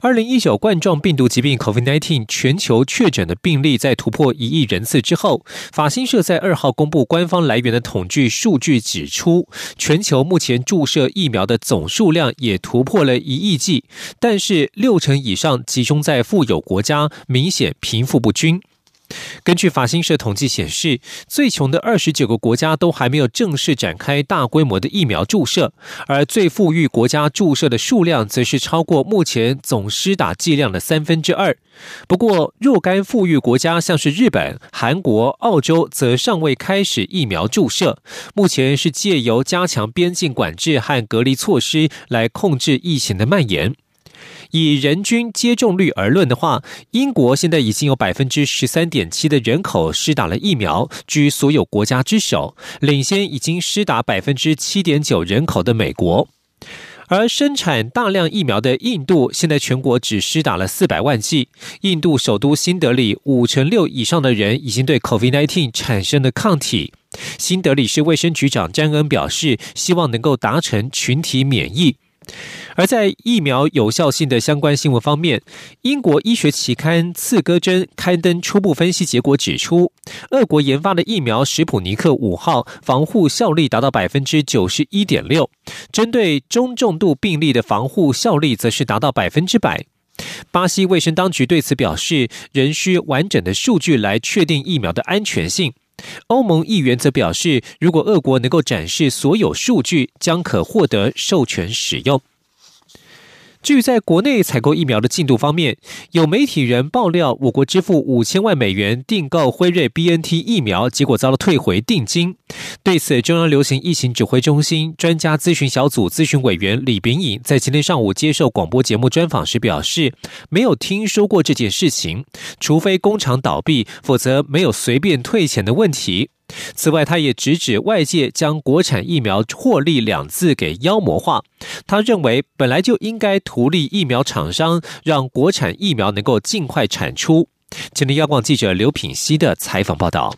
二零一九冠状病毒疾病 （COVID-19） 全球确诊的病例在突破一亿人次之后，法新社在二号公布官方来源的统计数据，指出全球目前注射疫苗的总数量也突破了一亿剂，但是六成以上集中在富有国家，明显贫富不均。根据法新社统计显示，最穷的二十九个国家都还没有正式展开大规模的疫苗注射，而最富裕国家注射的数量则是超过目前总施打剂量的三分之二。不过，若干富裕国家像是日本、韩国、澳洲，则尚未开始疫苗注射，目前是借由加强边境管制和隔离措施来控制疫情的蔓延。以人均接种率而论的话，英国现在已经有百分之十三点七的人口施打了疫苗，居所有国家之首，领先已经施打百分之七点九人口的美国。而生产大量疫苗的印度，现在全国只施打了四百万剂。印度首都新德里五成六以上的人已经对 COVID-19 产生了抗体。新德里市卫生局长詹恩表示，希望能够达成群体免疫。而在疫苗有效性的相关新闻方面，英国医学期刊《刺胳针》刊登初步分析结果指出，俄国研发的疫苗史普尼克五号防护效力达到百分之九十一点六，针对中重度病例的防护效力则是达到百分之百。巴西卫生当局对此表示，仍需完整的数据来确定疫苗的安全性。欧盟议员则表示，如果俄国能够展示所有数据，将可获得授权使用。至于在国内采购疫苗的进度方面，有媒体人爆料，我国支付五千万美元订购辉瑞 B N T 疫苗，结果遭了退回定金。对此，中央流行疫情指挥中心专家咨询小组咨询委员李炳颖在今天上午接受广播节目专访时表示，没有听说过这件事情，除非工厂倒闭，否则没有随便退钱的问题。此外，他也直指外界将国产疫苗获利两字给妖魔化。他认为，本来就应该图利疫苗厂商，让国产疫苗能够尽快产出。今天，央广记者刘品熙的采访报道：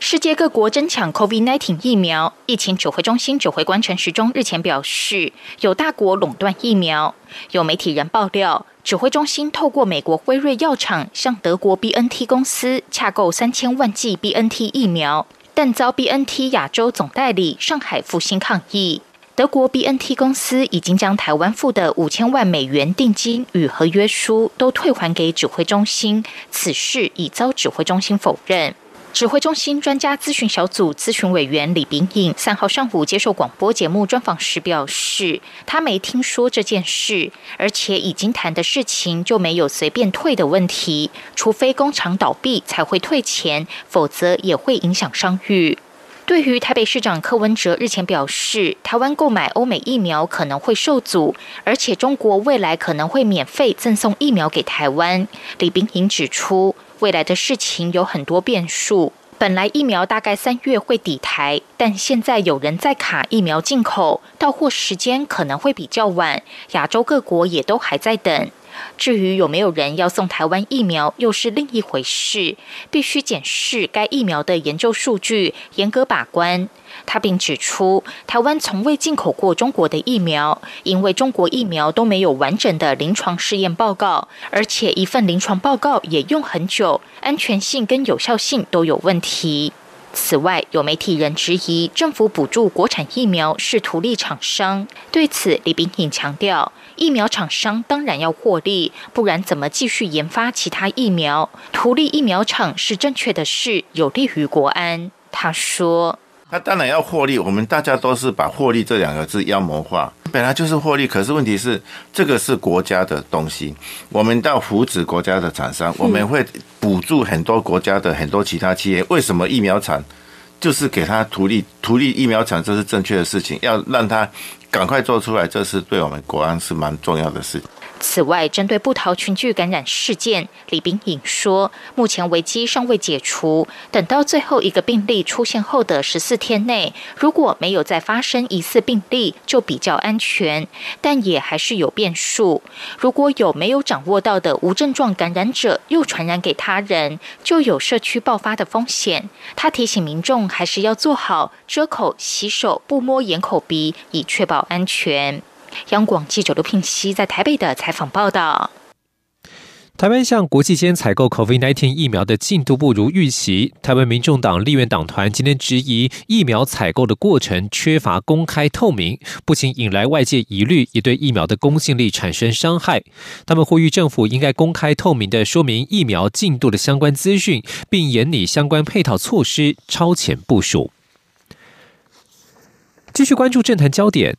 世界各国争抢 COVID-19 疫苗，疫情指挥中心指挥官陈时中日前表示，有大国垄断疫苗。有媒体人爆料，指挥中心透过美国辉瑞药厂向德国 BNT 公司洽购三千万剂 BNT 疫苗。但遭 BNT 亚洲总代理上海复兴抗议，德国 BNT 公司已经将台湾付的五千万美元定金与合约书都退还给指挥中心，此事已遭指挥中心否认。指挥中心专家咨询小组咨询委员李炳颖三号上午接受广播节目专访时表示，他没听说这件事，而且已经谈的事情就没有随便退的问题，除非工厂倒闭才会退钱，否则也会影响商誉。对于台北市长柯文哲日前表示，台湾购买欧美疫苗可能会受阻，而且中国未来可能会免费赠送疫苗给台湾，李炳颖指出。未来的事情有很多变数。本来疫苗大概三月会抵台，但现在有人在卡疫苗进口，到货时间可能会比较晚。亚洲各国也都还在等。至于有没有人要送台湾疫苗，又是另一回事，必须检视该疫苗的研究数据，严格把关。他并指出，台湾从未进口过中国的疫苗，因为中国疫苗都没有完整的临床试验报告，而且一份临床报告也用很久，安全性跟有效性都有问题。此外，有媒体人质疑政府补助国产疫苗是图利厂商。对此，李炳颖强调，疫苗厂商当然要获利，不然怎么继续研发其他疫苗？图利疫苗厂是正确的事，有利于国安。他说。他当然要获利，我们大家都是把“获利”这两个字妖魔化，本来就是获利。可是问题是，这个是国家的东西，我们到扶持国家的厂商，我们会补助很多国家的很多其他企业。为什么疫苗厂就是给他图利？图利疫苗厂这是正确的事情，要让他赶快做出来，这是对我们国安是蛮重要的事。此外，针对布桃群聚感染事件，李冰颖说，目前危机尚未解除，等到最后一个病例出现后的十四天内，如果没有再发生疑似病例，就比较安全。但也还是有变数，如果有没有掌握到的无症状感染者又传染给他人，就有社区爆发的风险。他提醒民众还是要做好遮口、洗手、不摸眼、口、鼻，以确保安全。央广记者刘聘熙在台北的采访报道。台湾向国际间采购 COVID-19 疫苗的进度不如预期。台湾民众党立院党团今天质疑疫苗采购的过程缺乏公开透明，不仅引来外界疑虑，也对疫苗的公信力产生伤害。他们呼吁政府应该公开透明的说明疫苗进度的相关资讯，并严拟相关配套措施，超前部署。继续关注政坛焦点。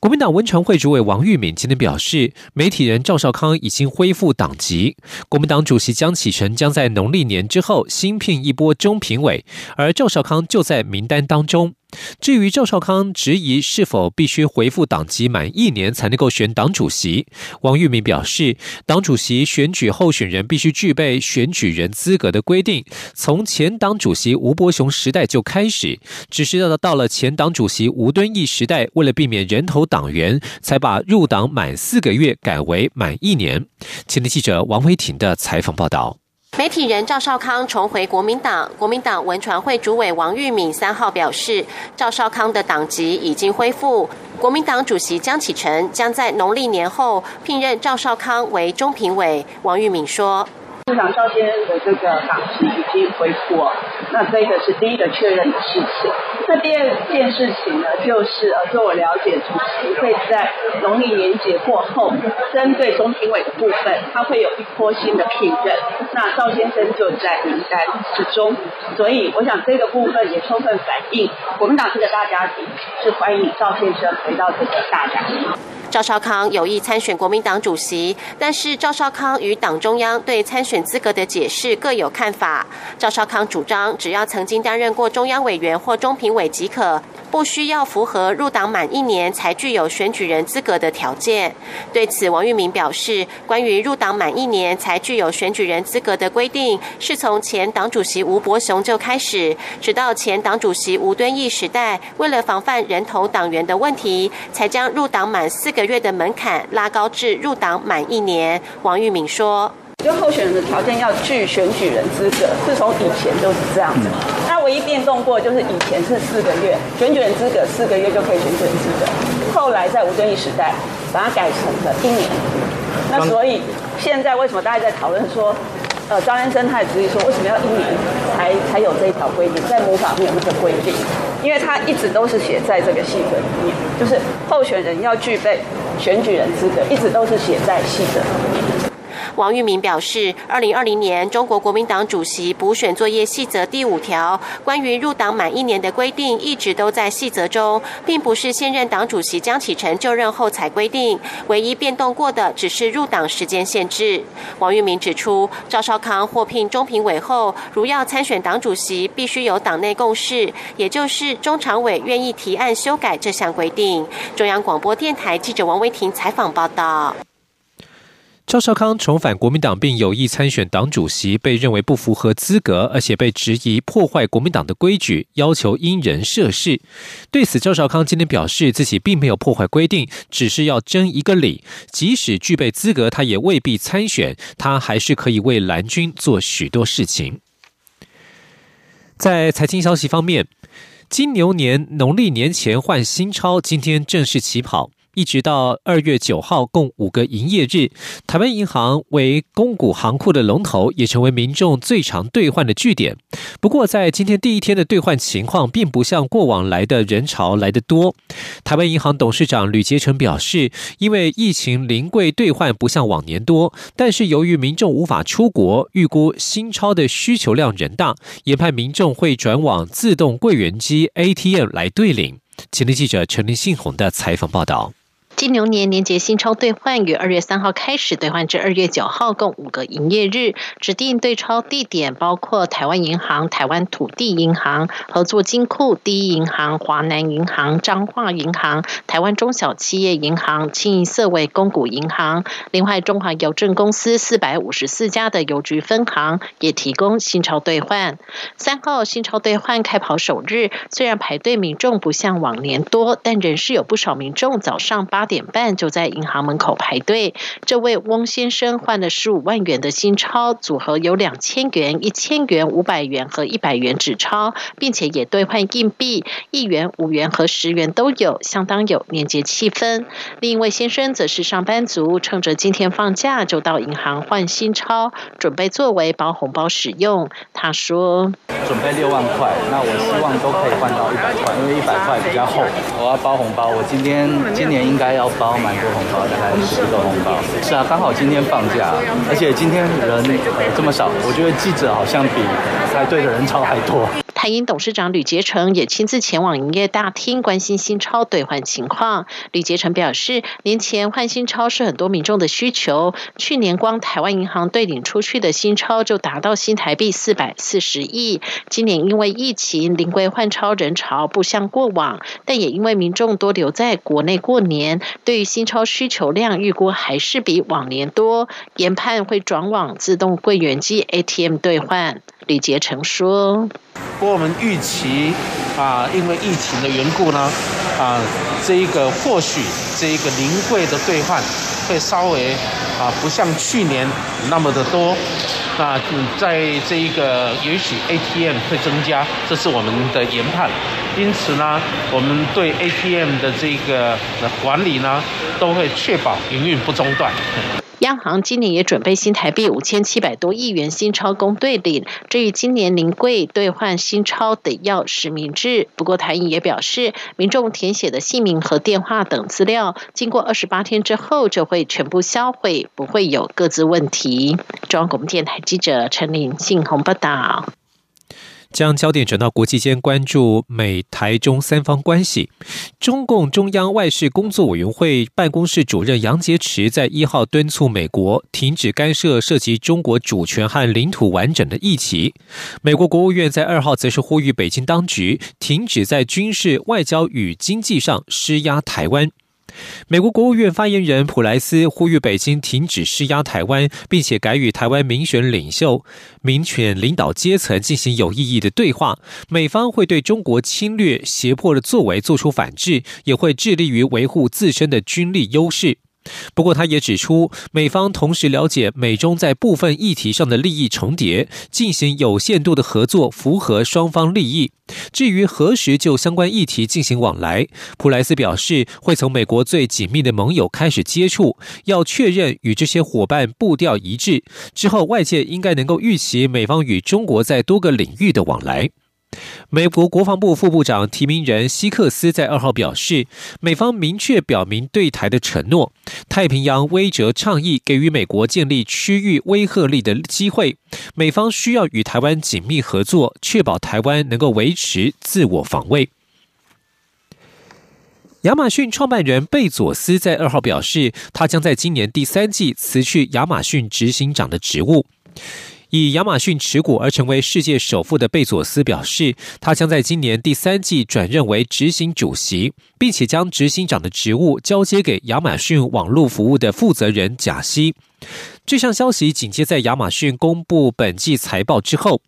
国民党文传会主委王玉敏今天表示，媒体人赵少康已经恢复党籍，国民党主席江启臣将在农历年之后新聘一波中评委，而赵少康就在名单当中。至于赵少康质疑是否必须回复党籍满一年才能够选党主席，王玉明表示，党主席选举候选人必须具备选举人资格的规定，从前党主席吴伯雄时代就开始，只是到到了前党主席吴敦义时代，为了避免人头党员，才把入党满四个月改为满一年。前天记者王维婷的采访报道。媒体人赵少康重回国民党，国民党文传会主委王玉敏三号表示，赵少康的党籍已经恢复，国民党主席江启臣将在农历年后聘任赵少康为中评委。王玉敏说。市长赵先的这个党籍已经恢复，那这个是第一个确认的事情。那第二件事情呢，就是呃，据我了解，主席会在农历年节过后，针对中评委的部分，他会有一波新的聘任。那赵先生就在名单之中，所以我想这个部分也充分反映国民党这个大家庭是欢迎赵先生回到这个大家庭。赵少康有意参选国民党主席，但是赵少康与党中央对参选资格的解释各有看法。赵少康主张，只要曾经担任过中央委员或中评委即可。不需要符合入党满一年才具有选举人资格的条件。对此，王玉明表示，关于入党满一年才具有选举人资格的规定，是从前党主席吴伯雄就开始，直到前党主席吴敦义时代，为了防范人头党员的问题，才将入党满四个月的门槛拉高至入党满一年。王玉敏说。就候选人的条件要具选举人资格，自从以前都是这样子。那唯一变动过就是以前是四个月选举人资格，四个月就可以选举人资格。后来在吴敦义时代，把它改成了一年。那所以现在为什么大家在讨论说，呃，张先生他也质疑说，为什么要一年才才有这一条规定？在魔法没有个规定，因为他一直都是写在这个细则里面，就是候选人要具备选举人资格，一直都是写在细则。王玉明表示，二零二零年中国国民党主席补选作业细则第五条关于入党满一年的规定，一直都在细则中，并不是现任党主席江启臣就任后才规定。唯一变动过的只是入党时间限制。王玉明指出，赵少康获聘中评委后，如要参选党主席，必须有党内共识，也就是中常委愿意提案修改这项规定。中央广播电台记者王维婷采访报道。赵少康重返国民党并有意参选党主席，被认为不符合资格，而且被质疑破坏国民党的规矩，要求因人设事。对此，赵少康今天表示自己并没有破坏规定，只是要争一个理。即使具备资格，他也未必参选，他还是可以为蓝军做许多事情。在财经消息方面，金牛年农历年前换新钞，今天正式起跑。一直到二月九号，共五个营业日。台湾银行为公股行库的龙头，也成为民众最常兑换的据点。不过，在今天第一天的兑换情况，并不像过往来的人潮来得多。台湾银行董事长吕杰成表示，因为疫情临柜兑换不像往年多，但是由于民众无法出国，预估新钞的需求量仍大，研判民众会转往自动柜员机 ATM 来兑领。前天记者陈林信宏的采访报道。金牛年年节新钞兑换于二月三号开始兑换至二月九号，共五个营业日。指定兑钞地点包括台湾银行、台湾土地银行、合作金库、第一银行、华南银行、彰化银行、台湾中小企业银行、清一色为公股银行。另外，中华邮政公司四百五十四家的邮局分行也提供新钞兑换。三号新钞兑换开跑首日，虽然排队民众不像往年多，但仍是有不少民众早上八。八点半就在银行门口排队。这位翁先生换了十五万元的新钞，组合有两千元、一千元、五百元和一百元纸钞，并且也兑换硬币，一元、五元和十元都有，相当有年节气氛。另一位先生则是上班族，趁着今天放假就到银行换新钞，准备作为包红包使用。他说：“准备六万块，那我希望都可以换到一百块，因为一百块比较厚。我要包红包，我今天今年应该。”要包蛮多红包，大概十个红包。是啊，刚好今天放假，而且今天人这么少，我觉得记者好像比排队的人潮还多。台银董事长吕杰成也亲自前往营业大厅关心新钞兑换情况。吕杰成表示，年前换新钞是很多民众的需求，去年光台湾银行兑领出去的新钞就达到新台币四百四十亿。今年因为疫情，临柜换钞人潮不像过往，但也因为民众多留在国内过年，对于新钞需求量预估还是比往年多，研判会转往自动柜员机 ATM 兑换。李杰成说：“过我们预期啊，因为疫情的缘故呢，啊，这一个或许这一个临柜的兑换会稍微啊，不像去年那么的多。那在这一个也许 ATM 会增加，这是我们的研判。因此呢，我们对 ATM 的这个管理呢，都会确保营运不中断。”央行今年也准备新台币五千七百多亿元新钞供兑领。至于今年临柜兑换新钞得要实名制。不过台银也表示，民众填写的姓名和电话等资料，经过二十八天之后就会全部销毁，不会有各自问题。中央广播电台记者陈玲信鸿报道。将焦点转到国际间，关注美台中三方关系。中共中央外事工作委员会办公室主任杨洁篪在一号敦促美国停止干涉涉及中国主权和领土完整的议题。美国国务院在二号则是呼吁北京当局停止在军事、外交与经济上施压台湾。美国国务院发言人普莱斯呼吁北京停止施压台湾，并且改与台湾民选领袖、民权领导阶层进行有意义的对话。美方会对中国侵略、胁迫的作为做出反制，也会致力于维护自身的军力优势。不过，他也指出，美方同时了解美中在部分议题上的利益重叠，进行有限度的合作，符合双方利益。至于何时就相关议题进行往来，普莱斯表示，会从美国最紧密的盟友开始接触，要确认与这些伙伴步调一致。之后，外界应该能够预期美方与中国在多个领域的往来。美国国防部副部长提名人希克斯在二号表示，美方明确表明对台的承诺，太平洋威慑倡议给予美国建立区域威慑力的机会，美方需要与台湾紧密合作，确保台湾能够维持自我防卫。亚马逊创办人贝佐斯在二号表示，他将在今年第三季辞去亚马逊执行长的职务。以亚马逊持股而成为世界首富的贝佐斯表示，他将在今年第三季转任为执行主席，并且将执行长的职务交接给亚马逊网络服务的负责人贾西。这项消息紧接在亚马逊公布本季财报之后。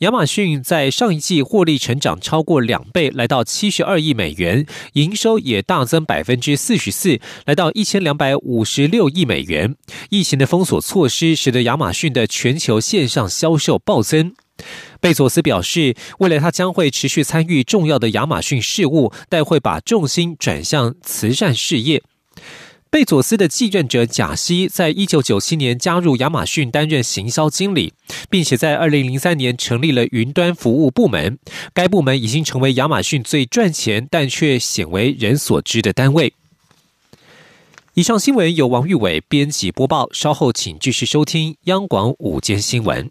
亚马逊在上一季获利成长超过两倍，来到七十二亿美元，营收也大增百分之四十四，来到一千两百五十六亿美元。疫情的封锁措施使得亚马逊的全球线上销售暴增。贝佐斯表示，未来他将会持续参与重要的亚马逊事务，但会把重心转向慈善事业。贝佐斯的继任者贾西在一九九七年加入亚马逊担任行销经理，并且在二零零三年成立了云端服务部门。该部门已经成为亚马逊最赚钱但却鲜为人所知的单位。以上新闻由王玉伟编辑播报，稍后请继续收听央广午间新闻。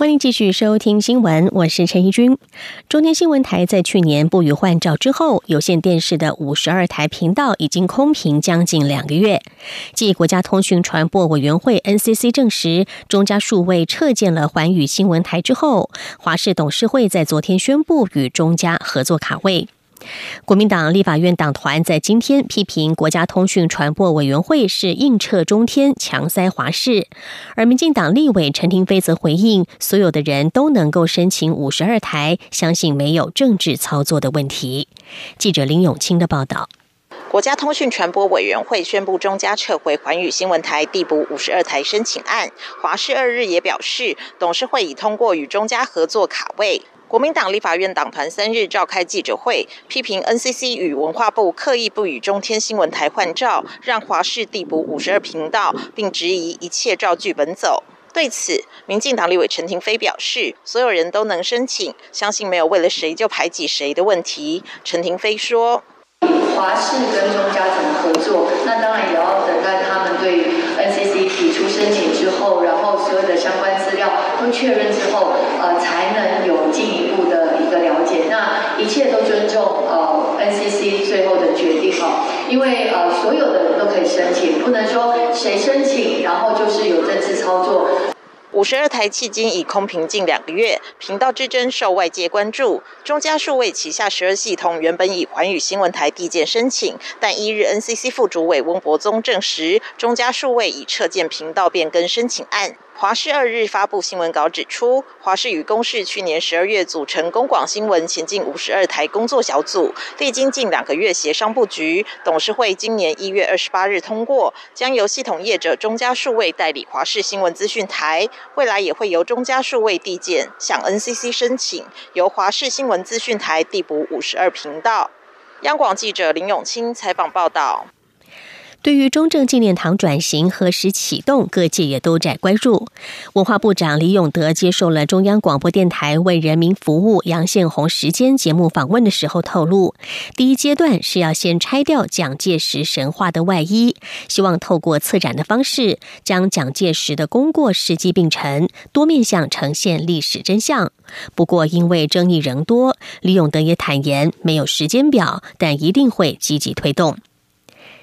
欢迎继续收听新闻，我是陈怡君。中天新闻台在去年不予换照之后，有线电视的五十二台频道已经空屏将近两个月。继国家通讯传播委员会 NCC 证实中嘉数位撤建了环宇新闻台之后，华视董事会在昨天宣布与中嘉合作卡位。国民党立法院党团在今天批评国家通讯传播委员会是硬撤中天、强塞华视，而民进党立委陈廷飞则回应：所有的人都能够申请五十二台，相信没有政治操作的问题。记者林永清的报道。国家通讯传播委员会宣布中嘉撤回环宇新闻台递补五十二台申请案，华视二日也表示，董事会已通过与中嘉合作卡位。国民党立法院党团三日召开记者会，批评 NCC 与文化部刻意不与中天新闻台换照，让华视递补五十二频道，并质疑一切照剧本走。对此，民进党立委陈廷飞表示，所有人都能申请，相信没有为了谁就排挤谁的问题。陈廷飞说：“华视跟中嘉怎么合作？那当然也要等待他们对 NCC 提出申请之后，然后所有的相关资料都确认之后，呃，才能有进。一切都尊重呃 NCC 最后的决定哦，因为呃所有的人都可以申请，不能说谁申请，然后就是有政治操作。五十二台迄今已空屏近两个月，频道之争受外界关注。中嘉数位旗下十二系统原本以环宇新闻台递件申请，但一日 NCC 副主委翁博宗证实，中嘉数位已撤建频道变更申请案。华视二日发布新闻稿指出，华视与公视去年十二月组成公广新闻前进五十二台工作小组，历经近两个月协商布局，董事会今年一月二十八日通过，将由系统业者中嘉数位代理华视新闻资讯台，未来也会由中嘉数位递件向 NCC 申请，由华视新闻资讯台递补五十二频道。央广记者林永清采访报道。对于中正纪念堂转型何时启动，各界也都在关注。文化部长李永德接受了中央广播电台为人民服务杨宪宏时间节目访问的时候透露，第一阶段是要先拆掉蒋介石神话的外衣，希望透过策展的方式，将蒋介石的功过实际并陈，多面向呈现历史真相。不过因为争议仍多，李永德也坦言没有时间表，但一定会积极推动。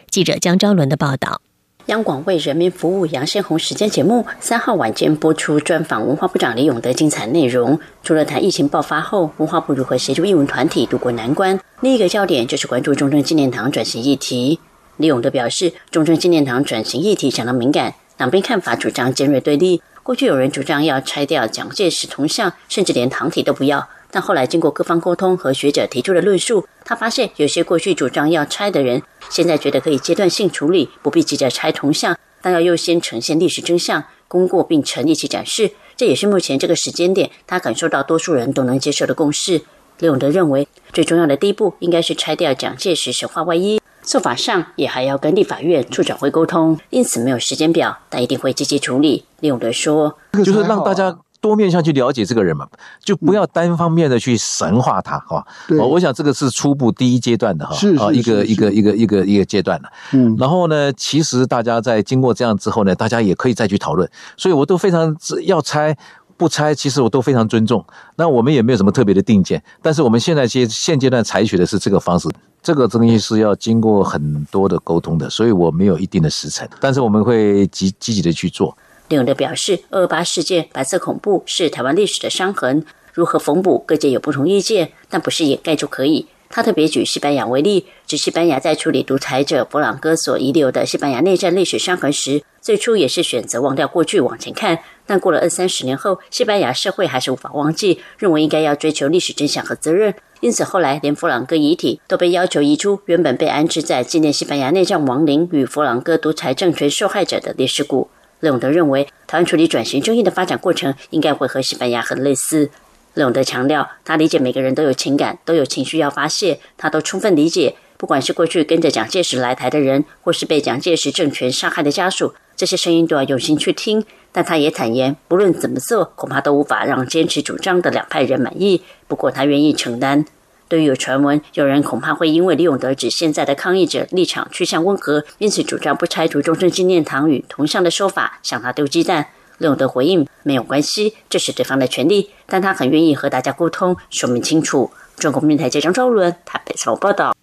记者江昭伦的报道：央广为人民服务杨宪宏时间节目三号晚间播出专访文化部长李永德精彩内容。除了谈疫情爆发后文化部如何协助艺文团体渡过难关，另一个焦点就是关注中正纪念堂转型议题。李永德表示，中正纪念堂转型议题相当敏感，两边看法主张尖锐对立。过去有人主张要拆掉蒋介石铜像，甚至连堂体都不要。但后来经过各方沟通和学者提出的论述，他发现有些过去主张要拆的人，现在觉得可以阶段性处理，不必急着拆铜像，但要优先呈现历史真相，功过并成一起展示。这也是目前这个时间点他感受到多数人都能接受的共识。李永德认为，最重要的第一步应该是拆掉蒋介石神话外衣，做法上也还要跟立法院处长会沟通，因此没有时间表，但一定会积极处理。李永德说：“就是让大家。”多面向去了解这个人嘛，就不要单方面的去神化他，哈。哦，我想这个是初步第一阶段的哈，啊，一个一个一个一个一个阶段了。嗯，然后呢，其实大家在经过这样之后呢，大家也可以再去讨论。所以我都非常要拆不拆，其实我都非常尊重。那我们也没有什么特别的定见，但是我们现在现现阶段采取的是这个方式，这个东西是要经过很多的沟通的，所以我没有一定的时辰，但是我们会积积极的去做。李永德表示，二二八事件、白色恐怖是台湾历史的伤痕，如何缝补，各界有不同意见，但不是掩盖就可以。他特别举西班牙为例，指西班牙在处理独裁者博朗哥所遗留的西班牙内战历史伤痕时，最初也是选择忘掉过去往前看，但过了二三十年后，西班牙社会还是无法忘记，认为应该要追求历史真相和责任。因此后来连弗朗哥遗体都被要求移出原本被安置在纪念西班牙内战亡灵与弗朗哥独裁政权受害者的烈士谷。雷永德认为，台湾处理转型正义的发展过程应该会和西班牙很类似。雷永德强调，他理解每个人都有情感，都有情绪要发泄，他都充分理解。不管是过去跟着蒋介石来台的人，或是被蒋介石政权杀害的家属，这些声音都要用心去听。但他也坦言，不论怎么做，恐怕都无法让坚持主张的两派人满意。不过他愿意承担。对于有传闻，有人恐怕会因为李永德指现在的抗议者立场趋向温和，因此主张不拆除终身纪念堂与铜像的说法，向他丢鸡蛋。李永德回应：没有关系，这是对方的权利，但他很愿意和大家沟通，说明清楚。中国民台记张昭伦台北采报道。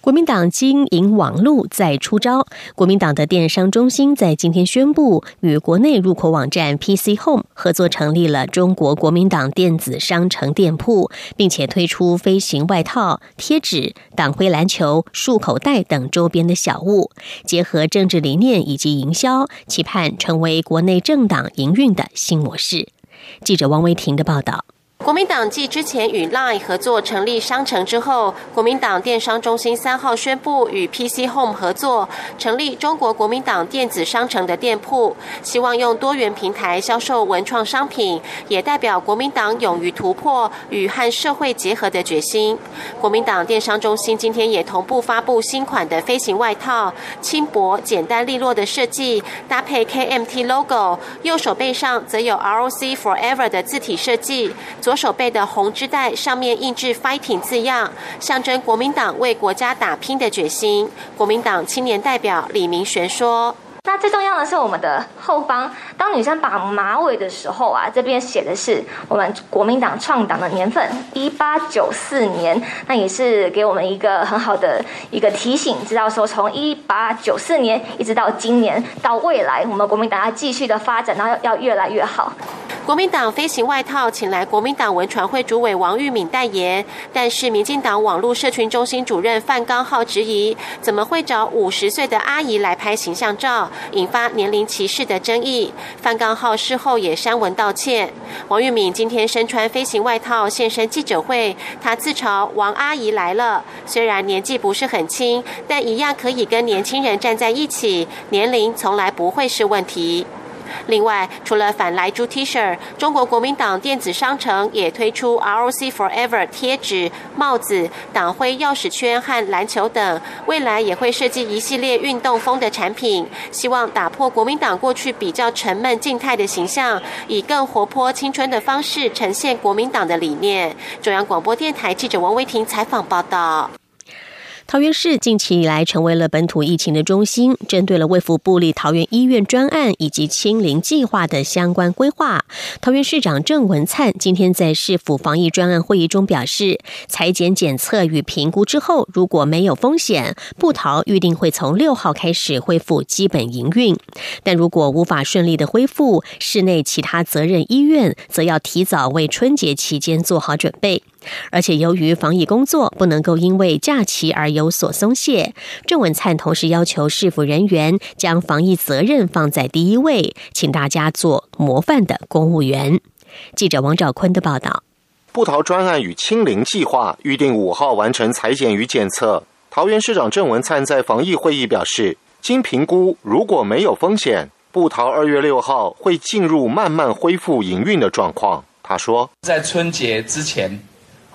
国民党经营网络再出招。国民党的电商中心在今天宣布，与国内入口网站 PC Home 合作，成立了中国国民党电子商城店铺，并且推出飞行外套、贴纸、党徽篮球、束口袋等周边的小物，结合政治理念以及营销，期盼成为国内政党营运的新模式。记者王维婷的报道。国民党继之前与 LINE 合作成立商城之后，国民党电商中心三号宣布与 PC Home 合作，成立中国国民党电子商城的店铺，希望用多元平台销售文创商品，也代表国民党勇于突破与和社会结合的决心。国民党电商中心今天也同步发布新款的飞行外套，轻薄、简单、利落的设计，搭配 KMT logo，右手背上则有 ROC Forever 的字体设计。左手背的红织带上面印制 “fighting” 字样，象征国民党为国家打拼的决心。国民党青年代表李明玄说。那最重要的是我们的后方，当女生绑马尾的时候啊，这边写的是我们国民党创党的年份，一八九四年，那也是给我们一个很好的一个提醒，知道说从一八九四年一直到今年到未来，我们国民党要继续的发展，然后要越来越好。国民党飞行外套请来国民党文传会主委王玉敏代言，但是民进党网络社群中心主任范刚浩质疑，怎么会找五十岁的阿姨来拍形象照，引发年龄歧视的争议。范刚浩事后也删文道歉。王玉敏今天身穿飞行外套现身记者会，他自嘲王阿姨来了，虽然年纪不是很轻，但一样可以跟年轻人站在一起，年龄从来不会是问题。另外，除了反莱猪 T 恤，中国国民党电子商城也推出 ROC Forever 贴纸、帽子、党徽钥匙圈和篮球等，未来也会设计一系列运动风的产品，希望打破国民党过去比较沉闷静态的形象，以更活泼青春的方式呈现国民党的理念。中央广播电台记者王威婷采访报道。桃园市近期以来成为了本土疫情的中心，针对了卫福部立桃园医院专案以及清零计划的相关规划。桃园市长郑文灿今天在市府防疫专案会议中表示，裁剪检测与评估之后，如果没有风险，布桃预定会从六号开始恢复基本营运。但如果无法顺利的恢复，市内其他责任医院则要提早为春节期间做好准备。而且，由于防疫工作不能够因为假期而有所松懈，郑文灿同时要求市府人员将防疫责任放在第一位，请大家做模范的公务员。记者王兆坤的报道：布桃专案与清零计划预定五号完成裁剪与检测。桃园市长郑文灿在防疫会议表示，经评估，如果没有风险，布桃二月六号会进入慢慢恢复营运的状况。他说，在春节之前。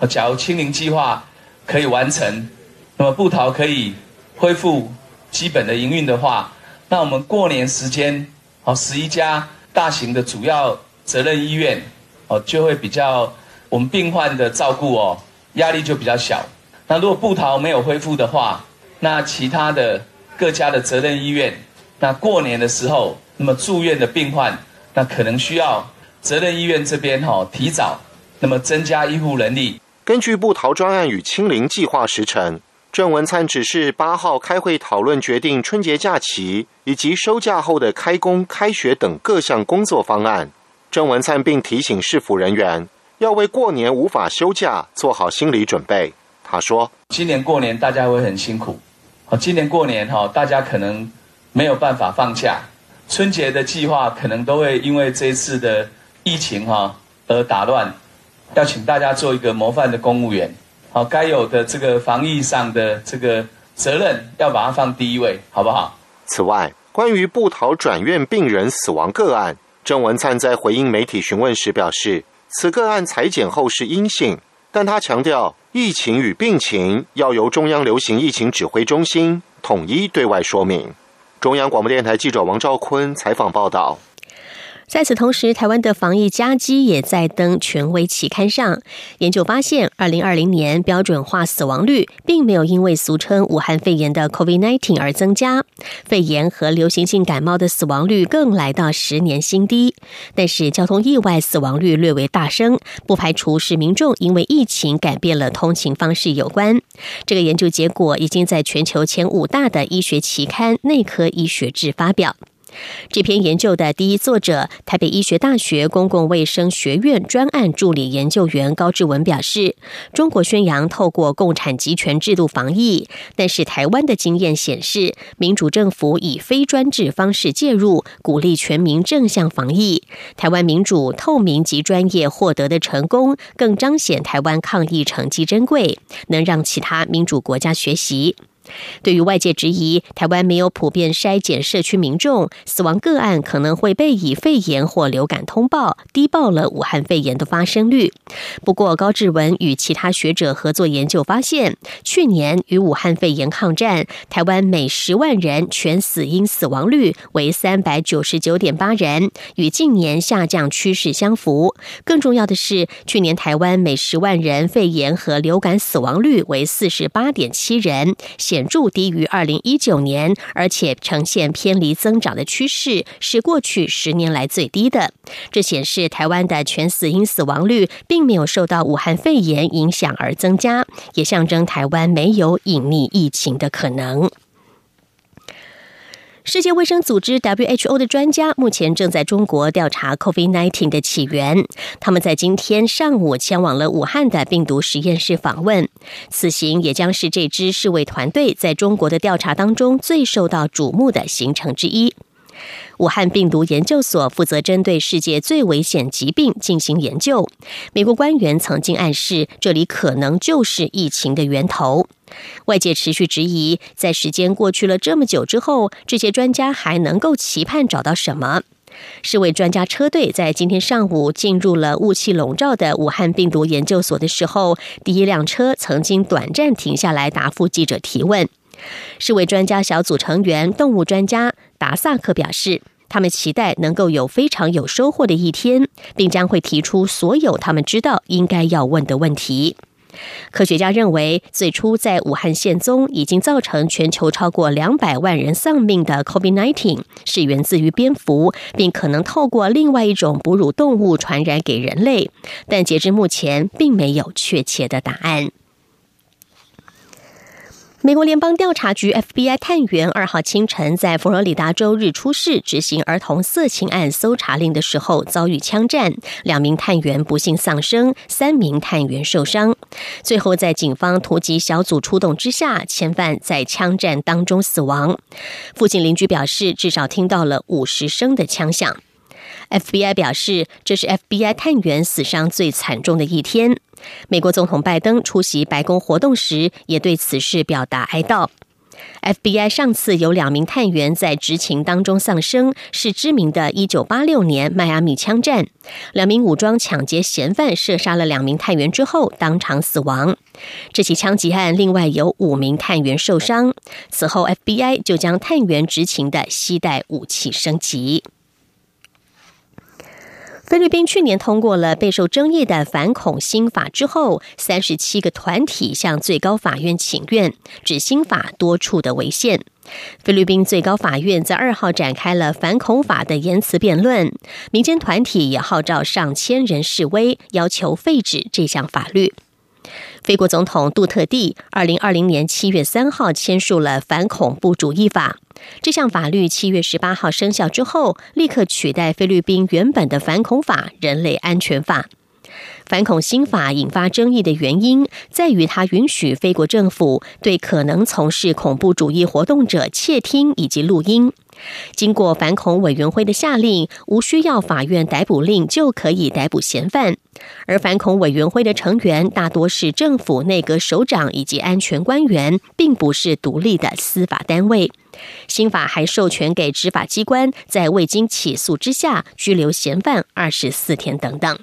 假如清零计划可以完成，那么布桃可以恢复基本的营运的话，那我们过年时间，哦，十一家大型的主要责任医院，哦，就会比较我们病患的照顾哦，压力就比较小。那如果布桃没有恢复的话，那其他的各家的责任医院，那过年的时候，那么住院的病患，那可能需要责任医院这边哈提早，那么增加医护能力。根据布桃专案与清零计划时程，郑文灿指示八号开会讨论决定春节假期以及收假后的开工、开学等各项工作方案。郑文灿并提醒市府人员要为过年无法休假做好心理准备。他说：“今年过年大家会很辛苦，哦，今年过年哈，大家可能没有办法放假，春节的计划可能都会因为这次的疫情哈而打乱，要请大家做一个模范的公务员，好，该有的这个防疫上的这个责任要把它放第一位，好不好？此外，关于布桃转院病人死亡个案，郑文灿在回应媒体询问时表示，此个案裁剪后是阴性，但他强调疫情与病情要由中央流行疫情指挥中心统一对外说明。中央广播电台记者王兆坤采访报道。在此同时，台湾的防疫佳绩也在登权威期刊上。研究发现，二零二零年标准化死亡率并没有因为俗称武汉肺炎的 COVID-19 而增加，肺炎和流行性感冒的死亡率更来到十年新低。但是，交通意外死亡率略为大升，不排除是民众因为疫情改变了通勤方式有关。这个研究结果已经在全球前五大的医学期刊《内科医学志》发表。这篇研究的第一作者，台北医学大学公共卫生学院专案助理研究员高志文表示：“中国宣扬透过共产集权制度防疫，但是台湾的经验显示，民主政府以非专制方式介入，鼓励全民正向防疫。台湾民主、透明及专业获得的成功，更彰显台湾抗疫成绩珍贵，能让其他民主国家学习。”对于外界质疑台湾没有普遍筛检社区民众死亡个案可能会被以肺炎或流感通报，低报了武汉肺炎的发生率。不过，高志文与其他学者合作研究发现，去年与武汉肺炎抗战，台湾每十万人全死因死亡率为三百九十九点八人，与近年下降趋势相符。更重要的是，去年台湾每十万人肺炎和流感死亡率为四十八点七人，显显著低于二零一九年，而且呈现偏离增长的趋势，是过去十年来最低的。这显示台湾的全死因死亡率并没有受到武汉肺炎影响而增加，也象征台湾没有隐匿疫情的可能。世界卫生组织 （WHO） 的专家目前正在中国调查 COVID-19 的起源。他们在今天上午前往了武汉的病毒实验室访问。此行也将是这支世卫团队在中国的调查当中最受到瞩目的行程之一。武汉病毒研究所负责针对世界最危险疾病进行研究。美国官员曾经暗示，这里可能就是疫情的源头。外界持续质疑，在时间过去了这么久之后，这些专家还能够期盼找到什么？世卫专家车队在今天上午进入了雾气笼罩的武汉病毒研究所的时候，第一辆车曾经短暂停下来答复记者提问。世卫专家小组成员、动物专家达萨克表示，他们期待能够有非常有收获的一天，并将会提出所有他们知道应该要问的问题。科学家认为，最初在武汉现踪、已经造成全球超过两百万人丧命的 COVID-19 是源自于蝙蝠，并可能透过另外一种哺乳动物传染给人类，但截至目前，并没有确切的答案。美国联邦调查局 FBI 探员二号清晨在佛罗里达州日出市执行儿童色情案搜查令的时候遭遇枪战，两名探员不幸丧生，三名探员受伤。最后在警方突击小组出动之下，嫌犯在枪战当中死亡。附近邻居表示，至少听到了五十声的枪响。FBI 表示，这是 FBI 探员死伤最惨重的一天。美国总统拜登出席白宫活动时，也对此事表达哀悼。FBI 上次有两名探员在执勤当中丧生，是知名的1986年迈阿密枪战。两名武装抢劫嫌犯射杀了两名探员之后，当场死亡。这起枪击案另外有五名探员受伤。此后，FBI 就将探员执勤的携带武器升级。菲律宾去年通过了备受争议的反恐新法之后，三十七个团体向最高法院请愿，指新法多处的违宪。菲律宾最高法院在二号展开了反恐法的言辞辩论，民间团体也号召上千人示威，要求废止这项法律。菲国总统杜特地二零二零年七月三号签署了反恐怖主义法。这项法律七月十八号生效之后，立刻取代菲律宾原本的反恐法——人类安全法。反恐新法引发争议的原因在于，它允许菲国政府对可能从事恐怖主义活动者窃听以及录音。经过反恐委员会的下令，无需要法院逮捕令就可以逮捕嫌犯。而反恐委员会的成员大多是政府内阁首长以及安全官员，并不是独立的司法单位。新法还授权给执法机关，在未经起诉之下拘留嫌犯二十四天等等。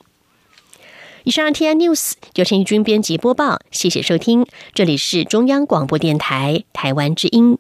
以上 T I News 由陈义军编辑播报，谢谢收听，这里是中央广播电台台湾之音。